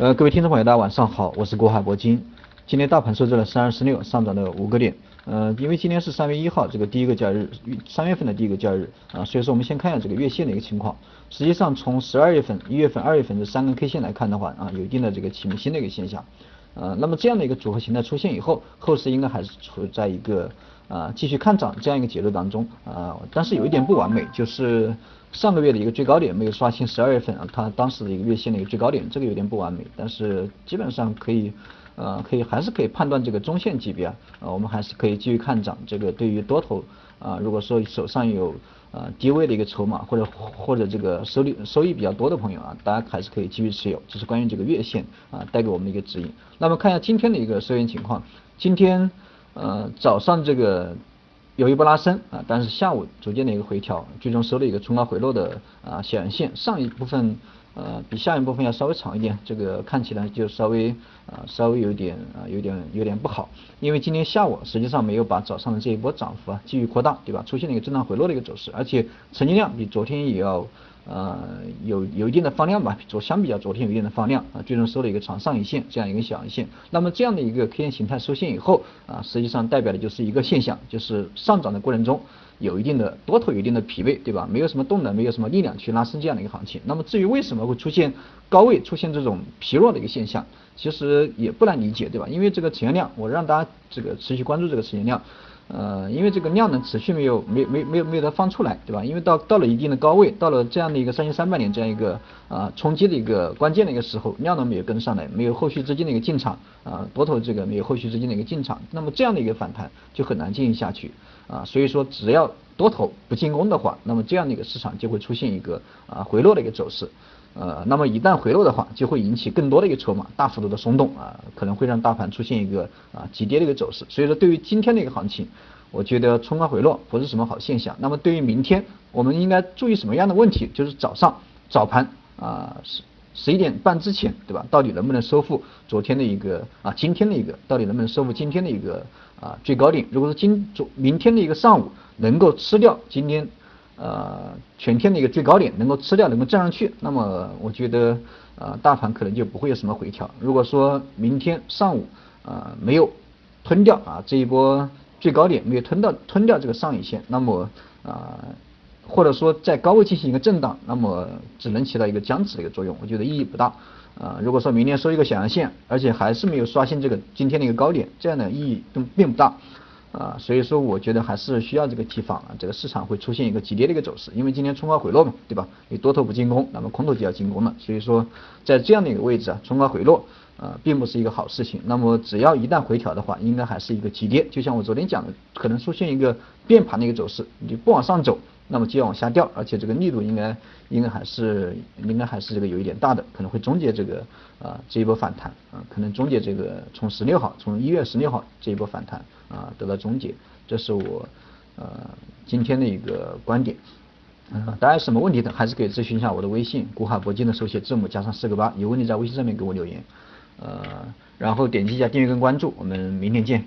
呃，各位听众朋友，大家晚上好，我是国海铂金。今天大盘收在了三二四六，上涨了五个点。呃，因为今天是三月一号，这个第一个交易日，三月份的第一个交易日啊，所以说我们先看一下这个月线的一个情况。实际上，从十二月份、一月份、二月份这三根 K 线来看的话啊，有一定的这个启明星的一个现象。呃，那么这样的一个组合形态出现以后，后市应该还是处在一个啊继续看涨这样一个节奏当中啊，但是有一点不完美，就是上个月的一个最高点没有刷新十二月份啊它当时的一个月线的一个最高点，这个有点不完美，但是基本上可以呃可以还是可以判断这个中线级别啊，我们还是可以继续看涨，这个对于多头啊如果说手上有啊低位的一个筹码或者或者这个收益收益比较多的朋友啊，大家还是可以继续持有，这是关于这个月线啊带给我们的一个指引。那么看一下今天的一个收益情况，今天呃早上这个。有一波拉升啊，但是下午逐渐的一个回调，最终收了一个冲高回落的啊小阳线，上一部分呃比下一部分要稍微长一点，这个看起来就稍微啊稍微有点啊有点有点不好，因为今天下午实际上没有把早上的这一波涨幅啊继续扩大，对吧？出现了一个震荡回落的一个走势，而且成交量比昨天也要。呃，有有一定的放量吧，昨相比较昨天有一定的放量啊，最终收了一个长上影线，这样一个小阳线。那么这样的一个 K 线形态收线以后啊，实际上代表的就是一个现象，就是上涨的过程中有一定的多头有一定的疲惫，对吧？没有什么动能，没有什么力量去拉升这样的一个行情。那么至于为什么会出现高位出现这种疲弱的一个现象，其实也不难理解，对吧？因为这个成交量，我让大家这个持续关注这个成交量。呃，因为这个量能持续没有没没没有没有它放出来，对吧？因为到到了一定的高位，到了这样的一个三千三百点这样一个啊冲击的一个关键的一个时候，量能没有跟上来，没有后续资金的一个进场啊，多头这个没有后续资金的一个进场，那么这样的一个反弹就很难进行下去啊。所以说，只要多头不进攻的话，那么这样的一个市场就会出现一个啊回落的一个走势。呃，那么一旦回落的话，就会引起更多的一个筹码大幅度的松动啊，可能会让大盘出现一个啊急跌的一个走势。所以说，对于今天的一个行情，我觉得冲高回落不是什么好现象。那么对于明天，我们应该注意什么样的问题？就是早上早盘啊是十一点半之前，对吧？到底能不能收复昨天的一个啊今天的一个到底能不能收复今天的一个啊最高点？如果说今昨明天的一个上午能够吃掉今天。呃，全天的一个最高点能够吃掉，能够站上去，那么我觉得呃，大盘可能就不会有什么回调。如果说明天上午呃没有吞掉啊这一波最高点，没有吞到吞掉这个上影线，那么啊或者说在高位进行一个震荡，那么只能起到一个僵持的一个作用，我觉得意义不大啊。如果说明天收一个小阳线，而且还是没有刷新这个今天的一个高点，这样的意义都并不大。啊，所以说我觉得还是需要这个提防啊，这个市场会出现一个急跌的一个走势，因为今天冲高回落嘛，对吧？你多头不进攻，那么空头就要进攻了，所以说在这样的一个位置啊，冲高回落啊，并不是一个好事情。那么只要一旦回调的话，应该还是一个急跌，就像我昨天讲的，可能出现一个变盘的一个走势，你不往上走。那么就要往下掉，而且这个力度应该应该还是应该还是这个有一点大的，可能会终结这个啊这一波反弹啊，可能终结这个从十六号从一月十六号这一波反弹啊得到终结，这是我呃今天的一个观点。嗯，大家有什么问题的还是可以咨询一下我的微信，古海铂金的手写字母加上四个八，有问题在微信上面给我留言，呃，然后点击一下订阅跟关注，我们明天见。